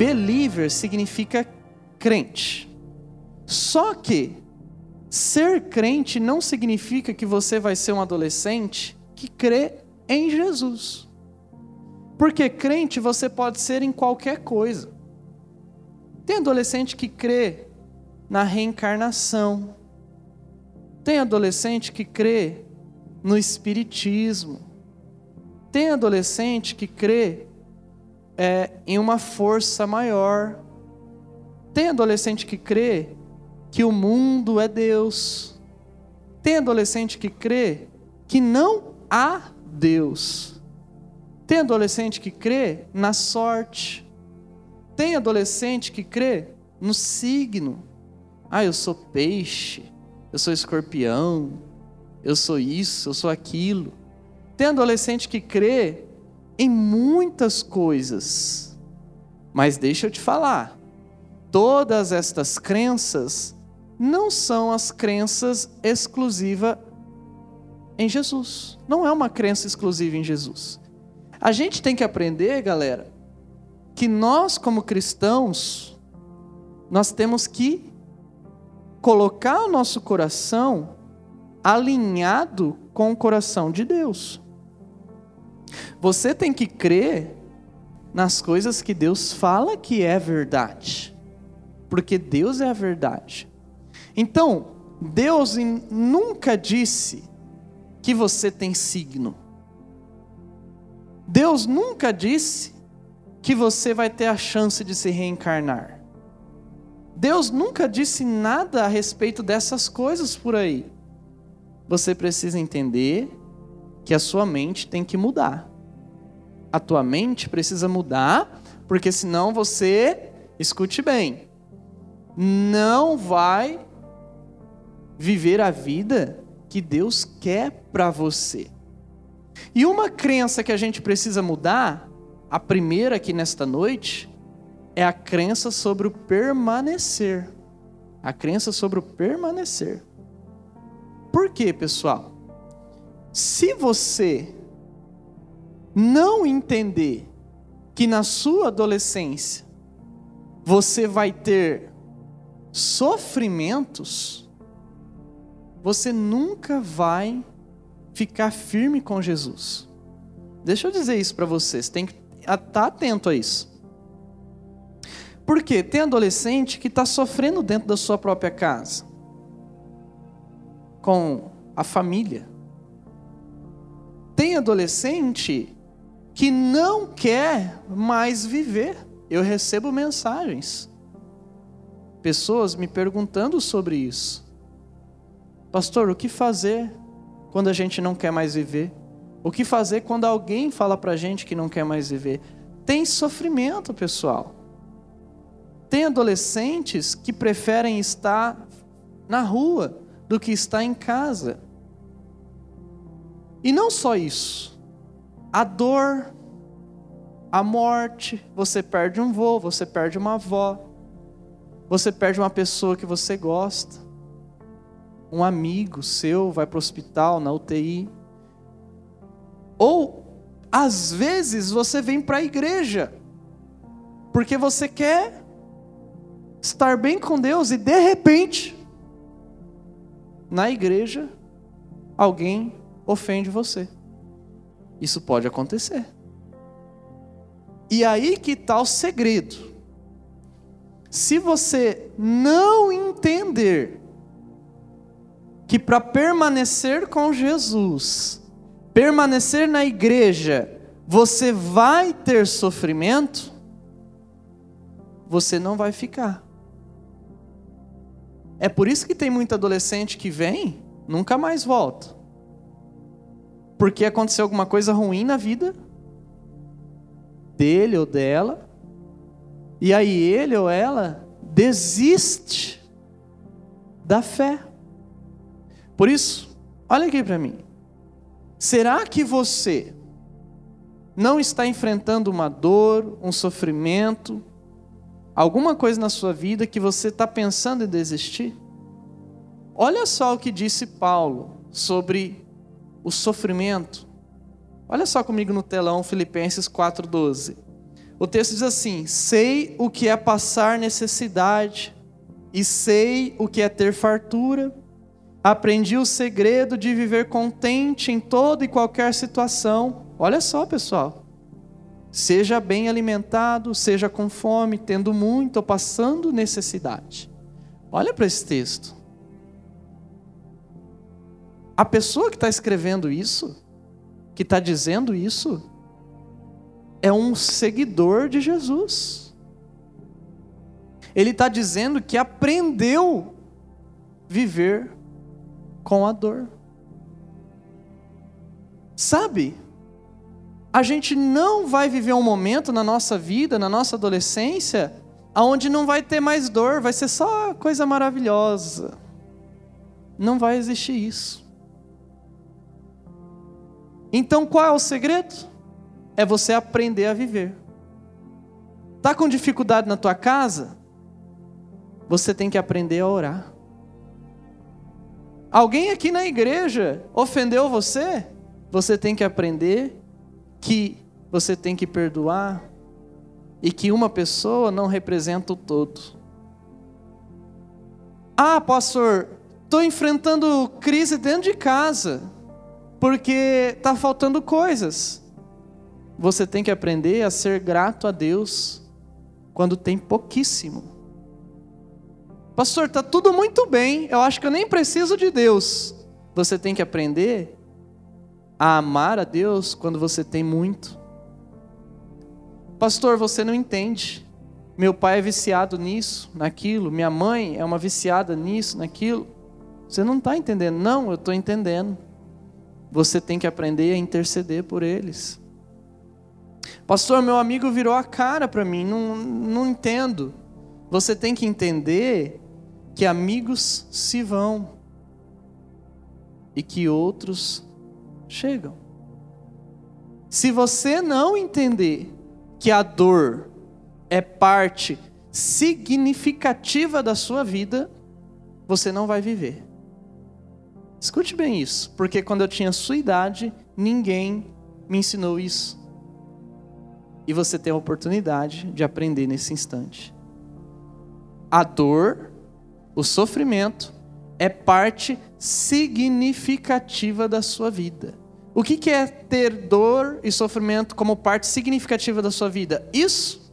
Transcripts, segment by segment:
Believer significa crente. Só que ser crente não significa que você vai ser um adolescente que crê em Jesus. Porque crente você pode ser em qualquer coisa. Tem adolescente que crê na reencarnação. Tem adolescente que crê no espiritismo. Tem adolescente que crê é, em uma força maior. Tem adolescente que crê que o mundo é Deus. Tem adolescente que crê que não há Deus. Tem adolescente que crê na sorte. Tem adolescente que crê no signo. Ah, eu sou peixe, eu sou escorpião, eu sou isso, eu sou aquilo. Tem adolescente que crê em muitas coisas. Mas deixa eu te falar, todas estas crenças não são as crenças exclusivas em Jesus. Não é uma crença exclusiva em Jesus. A gente tem que aprender, galera, que nós como cristãos nós temos que colocar o nosso coração alinhado com o coração de Deus. Você tem que crer nas coisas que Deus fala que é verdade, porque Deus é a verdade. Então, Deus nunca disse que você tem signo. Deus nunca disse que você vai ter a chance de se reencarnar. Deus nunca disse nada a respeito dessas coisas por aí. Você precisa entender que a sua mente tem que mudar a tua mente precisa mudar, porque senão você, escute bem, não vai viver a vida que Deus quer para você. E uma crença que a gente precisa mudar, a primeira aqui nesta noite, é a crença sobre o permanecer. A crença sobre o permanecer. Por quê, pessoal? Se você não entender que na sua adolescência você vai ter sofrimentos, você nunca vai ficar firme com Jesus. Deixa eu dizer isso para vocês, tem que estar tá atento a isso. Porque tem adolescente que está sofrendo dentro da sua própria casa, com a família. Tem adolescente que não quer mais viver. Eu recebo mensagens, pessoas me perguntando sobre isso. Pastor, o que fazer quando a gente não quer mais viver? O que fazer quando alguém fala para a gente que não quer mais viver? Tem sofrimento, pessoal. Tem adolescentes que preferem estar na rua do que estar em casa. E não só isso a dor, a morte, você perde um vô, você perde uma avó, você perde uma pessoa que você gosta, um amigo seu vai para o hospital, na UTI. Ou, às vezes, você vem para a igreja, porque você quer estar bem com Deus e, de repente, na igreja, alguém ofende você. Isso pode acontecer. E aí que está o segredo. Se você não entender que para permanecer com Jesus, permanecer na igreja, você vai ter sofrimento, você não vai ficar. É por isso que tem muito adolescente que vem nunca mais volta. Porque aconteceu alguma coisa ruim na vida dele ou dela, e aí ele ou ela desiste da fé. Por isso, olha aqui para mim. Será que você não está enfrentando uma dor, um sofrimento, alguma coisa na sua vida que você está pensando em desistir? Olha só o que disse Paulo sobre o sofrimento. Olha só comigo no telão, Filipenses 4,12. O texto diz assim: Sei o que é passar necessidade, e sei o que é ter fartura. Aprendi o segredo de viver contente em toda e qualquer situação. Olha só, pessoal. Seja bem alimentado, seja com fome, tendo muito ou passando necessidade. Olha para esse texto. A pessoa que está escrevendo isso, que está dizendo isso, é um seguidor de Jesus. Ele está dizendo que aprendeu viver com a dor. Sabe, a gente não vai viver um momento na nossa vida, na nossa adolescência, aonde não vai ter mais dor, vai ser só coisa maravilhosa. Não vai existir isso. Então qual é o segredo? É você aprender a viver. Tá com dificuldade na tua casa? Você tem que aprender a orar. Alguém aqui na igreja ofendeu você? Você tem que aprender que você tem que perdoar e que uma pessoa não representa o todo. Ah, pastor, estou enfrentando crise dentro de casa porque está faltando coisas. Você tem que aprender a ser grato a Deus quando tem pouquíssimo. Pastor, está tudo muito bem, eu acho que eu nem preciso de Deus. Você tem que aprender a amar a Deus quando você tem muito. Pastor, você não entende. Meu pai é viciado nisso, naquilo. Minha mãe é uma viciada nisso, naquilo. Você não está entendendo. Não, eu estou entendendo você tem que aprender a interceder por eles. Pastor, meu amigo virou a cara para mim, não, não entendo. Você tem que entender que amigos se vão e que outros chegam. Se você não entender que a dor é parte significativa da sua vida, você não vai viver. Escute bem isso, porque quando eu tinha sua idade, ninguém me ensinou isso. E você tem a oportunidade de aprender nesse instante. A dor, o sofrimento, é parte significativa da sua vida. O que é ter dor e sofrimento como parte significativa da sua vida? Isso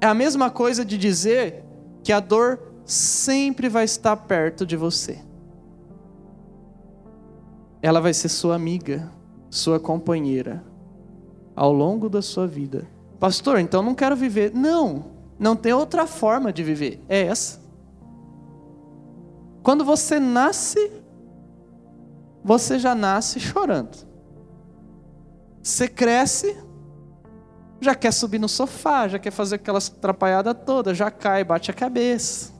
é a mesma coisa de dizer que a dor sempre vai estar perto de você ela vai ser sua amiga, sua companheira ao longo da sua vida. Pastor, então não quero viver. Não, não tem outra forma de viver. É essa. Quando você nasce, você já nasce chorando. Você cresce, já quer subir no sofá, já quer fazer aquelas atrapalhadas todas, já cai, bate a cabeça.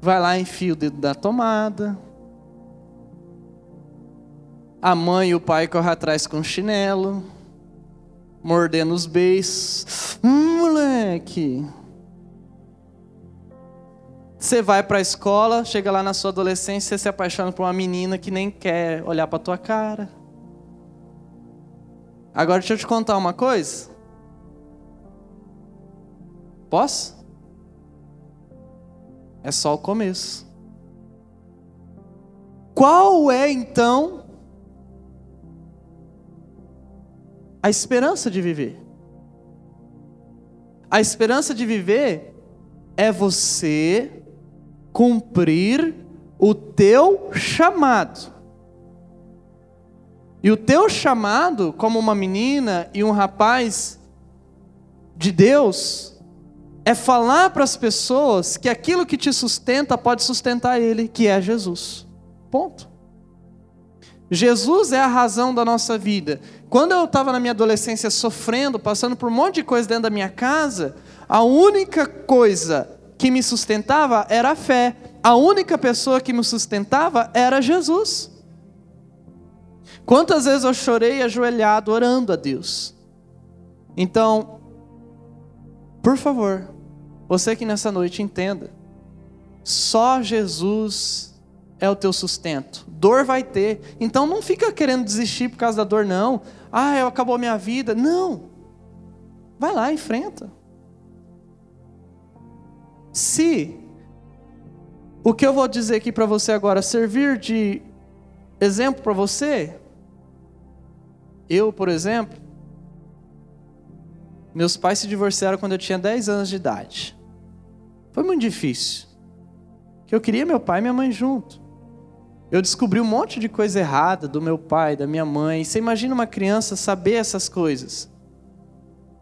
Vai lá, enfia o dedo da tomada. A mãe e o pai correm atrás com chinelo, mordendo os beijos. Hum, moleque. Você vai para a escola, chega lá na sua adolescência, você se apaixona por uma menina que nem quer olhar para tua cara. Agora deixa eu te contar uma coisa. Posso? É só o começo. Qual é então a esperança de viver. A esperança de viver é você cumprir o teu chamado. E o teu chamado, como uma menina e um rapaz de Deus, é falar para as pessoas que aquilo que te sustenta pode sustentar ele, que é Jesus. Ponto. Jesus é a razão da nossa vida. Quando eu estava na minha adolescência sofrendo, passando por um monte de coisa dentro da minha casa, a única coisa que me sustentava era a fé. A única pessoa que me sustentava era Jesus. Quantas vezes eu chorei ajoelhado orando a Deus? Então, por favor, você que nessa noite entenda, só Jesus é o teu sustento. Dor vai ter. Então não fica querendo desistir por causa da dor, não. Ah, acabou a minha vida. Não. Vai lá, enfrenta. Se o que eu vou dizer aqui para você agora servir de exemplo para você, eu, por exemplo, meus pais se divorciaram quando eu tinha 10 anos de idade. Foi muito difícil. Que eu queria meu pai e minha mãe junto. Eu descobri um monte de coisa errada do meu pai, da minha mãe. Você imagina uma criança saber essas coisas?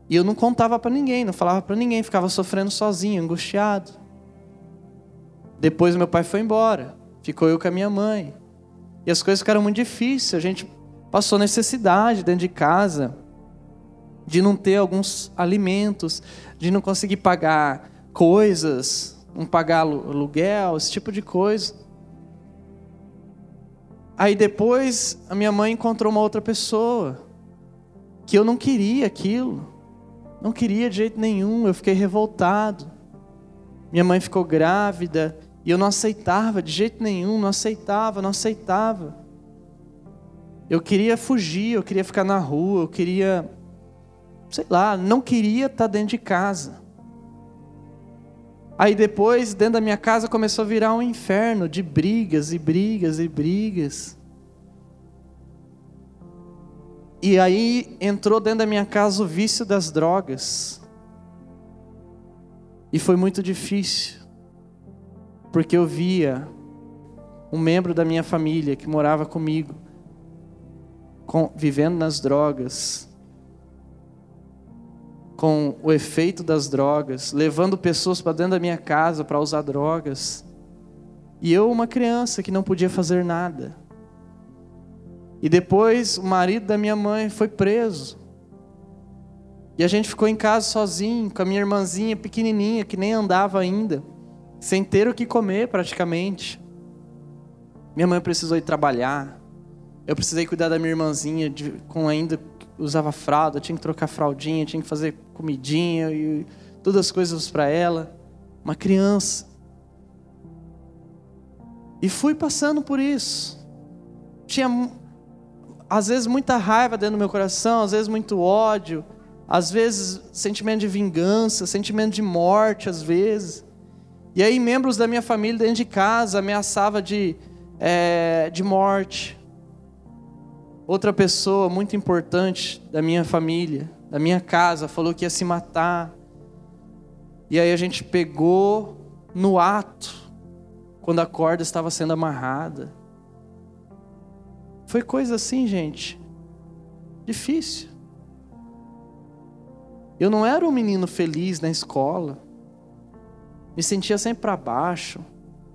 E eu não contava para ninguém, não falava para ninguém, ficava sofrendo sozinho, angustiado. Depois meu pai foi embora, ficou eu com a minha mãe. E as coisas ficaram muito difíceis, a gente passou necessidade dentro de casa, de não ter alguns alimentos, de não conseguir pagar coisas, não pagar aluguel, esse tipo de coisa. Aí depois a minha mãe encontrou uma outra pessoa que eu não queria aquilo. Não queria de jeito nenhum, eu fiquei revoltado. Minha mãe ficou grávida e eu não aceitava de jeito nenhum, não aceitava, não aceitava. Eu queria fugir, eu queria ficar na rua, eu queria, sei lá, não queria estar dentro de casa. Aí depois, dentro da minha casa, começou a virar um inferno de brigas e brigas e brigas. E aí entrou dentro da minha casa o vício das drogas. E foi muito difícil, porque eu via um membro da minha família que morava comigo, com, vivendo nas drogas, com o efeito das drogas, levando pessoas para dentro da minha casa para usar drogas. E eu, uma criança que não podia fazer nada. E depois o marido da minha mãe foi preso. E a gente ficou em casa sozinho, com a minha irmãzinha pequenininha, que nem andava ainda, sem ter o que comer praticamente. Minha mãe precisou ir trabalhar. Eu precisei cuidar da minha irmãzinha de, com ainda usava fralda, tinha que trocar fraldinha, tinha que fazer comidinha e todas as coisas para ela. Uma criança. E fui passando por isso. Tinha às vezes muita raiva dentro do meu coração, às vezes muito ódio, às vezes sentimento de vingança, sentimento de morte, às vezes. E aí membros da minha família dentro de casa ameaçava de, é, de morte. Outra pessoa muito importante da minha família, da minha casa, falou que ia se matar. E aí a gente pegou no ato, quando a corda estava sendo amarrada. Foi coisa assim, gente, difícil. Eu não era um menino feliz na escola. Me sentia sempre para baixo,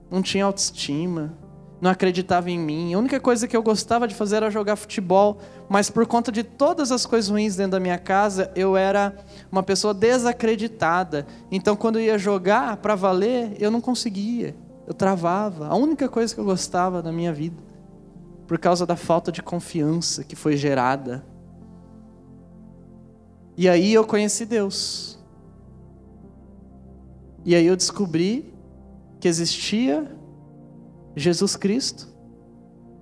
não tinha autoestima não acreditava em mim. A única coisa que eu gostava de fazer era jogar futebol, mas por conta de todas as coisas ruins dentro da minha casa, eu era uma pessoa desacreditada. Então, quando eu ia jogar para valer, eu não conseguia, eu travava. A única coisa que eu gostava da minha vida, por causa da falta de confiança que foi gerada. E aí eu conheci Deus. E aí eu descobri que existia Jesus Cristo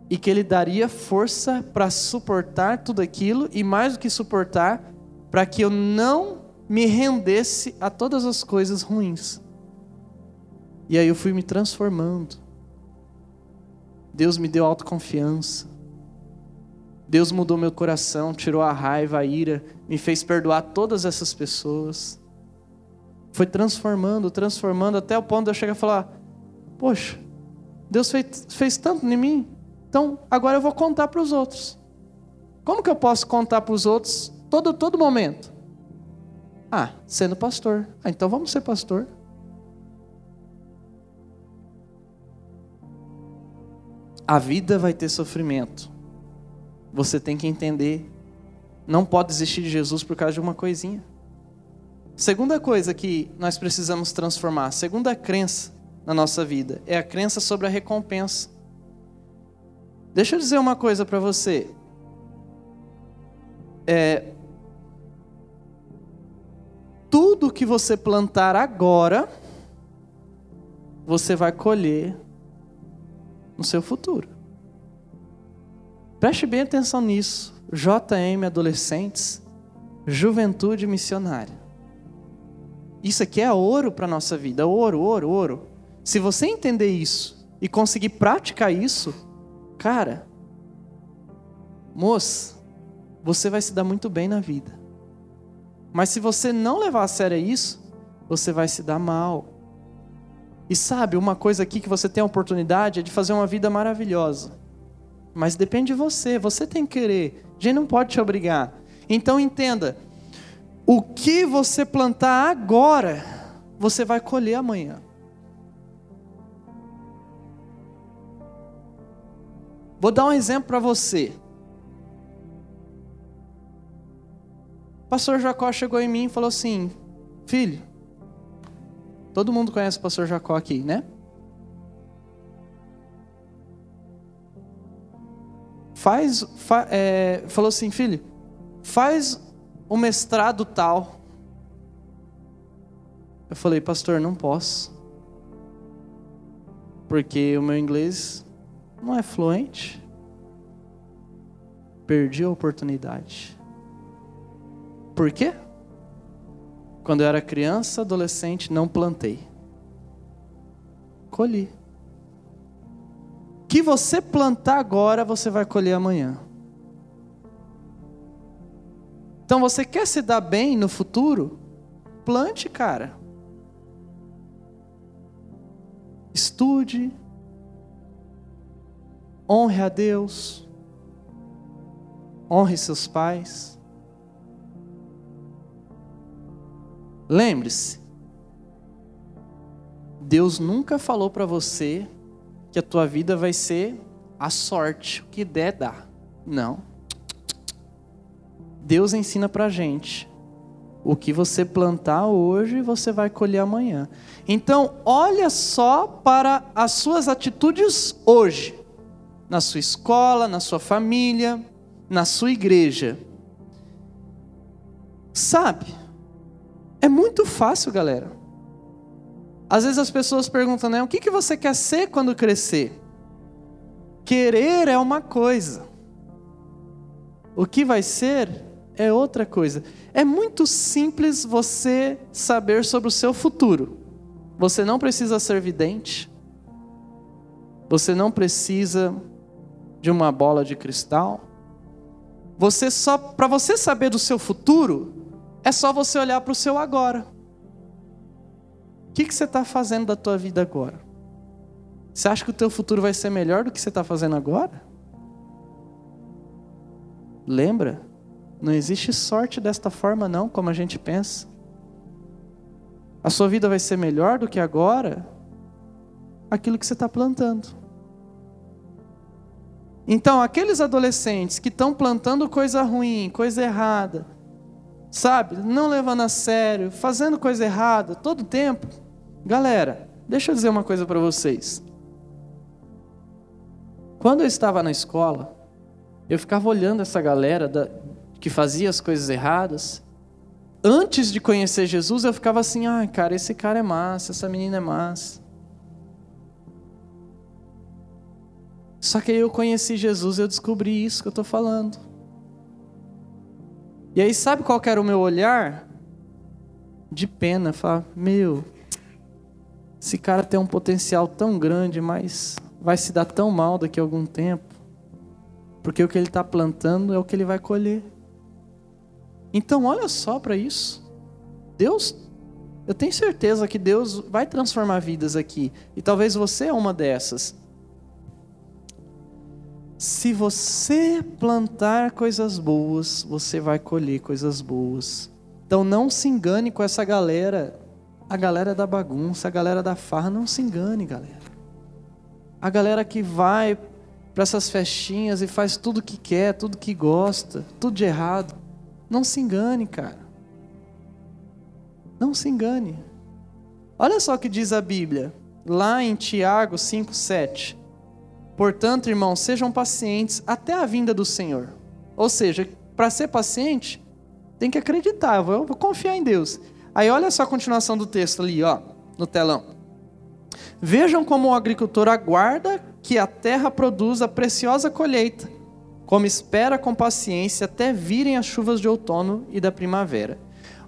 e que Ele daria força para suportar tudo aquilo e mais do que suportar, para que eu não me rendesse a todas as coisas ruins. E aí eu fui me transformando. Deus me deu autoconfiança. Deus mudou meu coração, tirou a raiva, a ira, me fez perdoar todas essas pessoas. Foi transformando, transformando, até o ponto de eu chegar a falar: Poxa, Deus fez, fez tanto em mim, então agora eu vou contar para os outros. Como que eu posso contar para os outros todo, todo momento? Ah, sendo pastor. Ah, então vamos ser pastor. A vida vai ter sofrimento. Você tem que entender. Não pode desistir de Jesus por causa de uma coisinha. Segunda coisa que nós precisamos transformar, segunda crença na nossa vida, é a crença sobre a recompensa. Deixa eu dizer uma coisa para você. É, tudo que você plantar agora, você vai colher no seu futuro. Preste bem atenção nisso. JM Adolescentes, Juventude Missionária. Isso aqui é ouro para nossa vida, ouro, ouro, ouro. Se você entender isso e conseguir praticar isso, cara, moça, você vai se dar muito bem na vida. Mas se você não levar a sério isso, você vai se dar mal. E sabe, uma coisa aqui que você tem a oportunidade é de fazer uma vida maravilhosa. Mas depende de você, você tem que querer. A gente não pode te obrigar. Então entenda, o que você plantar agora, você vai colher amanhã. Vou dar um exemplo para você. O pastor Jacó chegou em mim e falou assim: Filho, todo mundo conhece o pastor Jacó aqui, né? Faz, fa, é, falou assim, filho, faz o mestrado tal. Eu falei, pastor, não posso. Porque o meu inglês não é fluente. Perdi a oportunidade. Por quê? Quando eu era criança, adolescente, não plantei. Colhi. Que você plantar agora, você vai colher amanhã. Então você quer se dar bem no futuro? Plante, cara. Estude. Honre a Deus. Honre seus pais. Lembre-se, Deus nunca falou para você que a tua vida vai ser a sorte, o que der dar. Não. Deus ensina para gente. O que você plantar hoje, você vai colher amanhã. Então, olha só para as suas atitudes hoje, na sua escola, na sua família, na sua igreja. Sabe? É muito fácil, galera. Às vezes as pessoas perguntam, né? O que, que você quer ser quando crescer? Querer é uma coisa. O que vai ser é outra coisa. É muito simples você saber sobre o seu futuro. Você não precisa ser vidente. Você não precisa de uma bola de cristal. Você só para você saber do seu futuro, é só você olhar para o seu agora. O que, que você está fazendo da tua vida agora? Você acha que o teu futuro vai ser melhor do que você está fazendo agora? Lembra? Não existe sorte desta forma, não, como a gente pensa. A sua vida vai ser melhor do que agora aquilo que você está plantando. Então, aqueles adolescentes que estão plantando coisa ruim, coisa errada, sabe, não levando a sério, fazendo coisa errada todo tempo, galera, deixa eu dizer uma coisa para vocês. Quando eu estava na escola, eu ficava olhando essa galera da, que fazia as coisas erradas, antes de conhecer Jesus, eu ficava assim: ah, cara, esse cara é massa, essa menina é massa. Só que aí eu conheci Jesus e eu descobri isso que eu estou falando. E aí, sabe qual era o meu olhar? De pena, falar: meu, esse cara tem um potencial tão grande, mas vai se dar tão mal daqui a algum tempo. Porque o que ele está plantando é o que ele vai colher. Então, olha só para isso. Deus, eu tenho certeza que Deus vai transformar vidas aqui. E talvez você é uma dessas. Se você plantar coisas boas, você vai colher coisas boas. Então não se engane com essa galera, a galera da bagunça, a galera da farra, não se engane, galera. A galera que vai para essas festinhas e faz tudo que quer, tudo que gosta, tudo de errado. Não se engane, cara. Não se engane. Olha só o que diz a Bíblia, lá em Tiago 5,7. Portanto, irmãos, sejam pacientes até a vinda do Senhor. Ou seja, para ser paciente, tem que acreditar, vou, vou confiar em Deus. Aí olha só a continuação do texto ali, ó, no telão. Vejam como o agricultor aguarda que a terra produza preciosa colheita, como espera com paciência até virem as chuvas de outono e da primavera.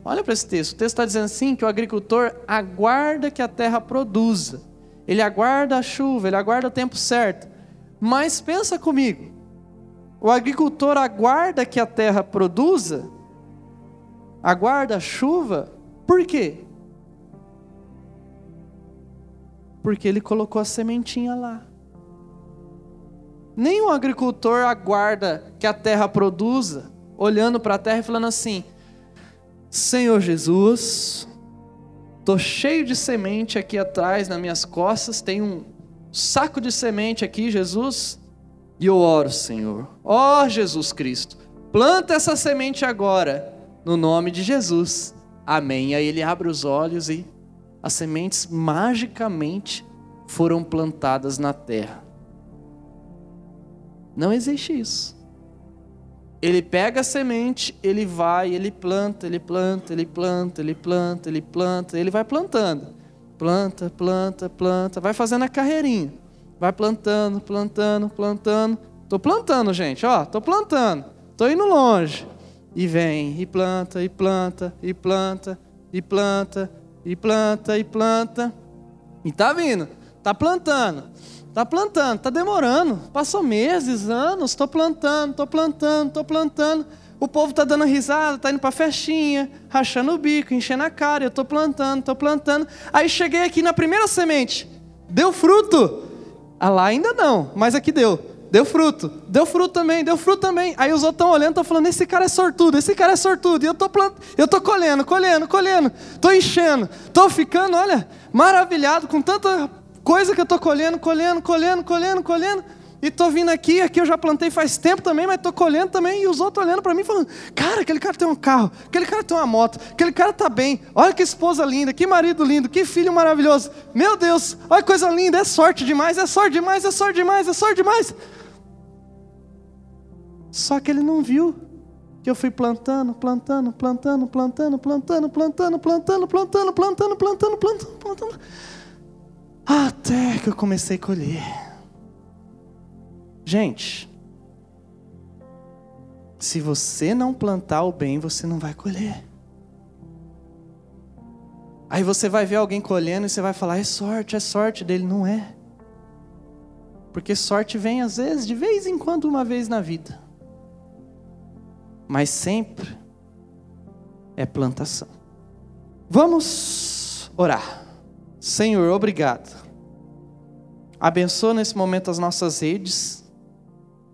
Olha para esse texto. O texto está dizendo assim que o agricultor aguarda que a terra produza. Ele aguarda a chuva, ele aguarda o tempo certo. Mas pensa comigo. O agricultor aguarda que a terra produza, aguarda a chuva, por quê? Porque ele colocou a sementinha lá. Nenhum agricultor aguarda que a terra produza, olhando para a terra e falando assim: Senhor Jesus, estou cheio de semente aqui atrás nas minhas costas, tem um saco de semente aqui, Jesus, e eu oro, Senhor. Ó oh, Jesus Cristo, planta essa semente agora, no nome de Jesus. Amém. Aí ele abre os olhos e as sementes magicamente foram plantadas na terra. Não existe isso. Ele pega a semente, ele vai, ele planta, ele planta, ele planta, ele planta, ele planta, ele vai plantando. Planta, planta, planta, vai fazendo a carreirinha. Vai plantando, plantando, plantando. Tô plantando, gente, ó, tô plantando. Tô indo longe. E vem, e planta, e planta, e planta, e planta, e planta, e planta. E tá vindo, tá plantando, tá plantando, tá demorando. Passou meses, anos, tô plantando, tô plantando, tô plantando. O povo tá dando risada, tá indo pra festinha, rachando o bico, enchendo a cara. Eu tô plantando, tô plantando. Aí cheguei aqui na primeira semente, deu fruto. Ah lá ainda não, mas aqui deu. Deu fruto, deu fruto também, deu fruto também. Aí os outros estão olhando, estão falando: esse cara é sortudo, esse cara é sortudo. E eu estou plant... eu tô colhendo, colhendo, colhendo, estou enchendo, estou ficando, olha, maravilhado com tanta coisa que eu estou colhendo, colhendo, colhendo, colhendo, colhendo. E estou vindo aqui, aqui eu já plantei faz tempo também, mas estou colhendo também. E os outros olhando para mim falando: Cara, aquele cara tem um carro, aquele cara tem uma moto, aquele cara está bem. Olha que esposa linda, que marido lindo, que filho maravilhoso. Meu Deus, olha que coisa linda, é sorte demais, é sorte demais, é sorte demais, é sorte demais. Só que ele não viu que eu fui plantando, plantando, plantando, plantando, plantando, plantando, plantando, plantando, plantando, plantando, plantando, plantando, até que eu comecei a colher. Gente, se você não plantar o bem, você não vai colher. Aí você vai ver alguém colhendo e você vai falar: é sorte, é sorte dele. Não é. Porque sorte vem às vezes, de vez em quando, uma vez na vida mas sempre é plantação. Vamos orar. Senhor, obrigado. Abençoa nesse momento as nossas redes,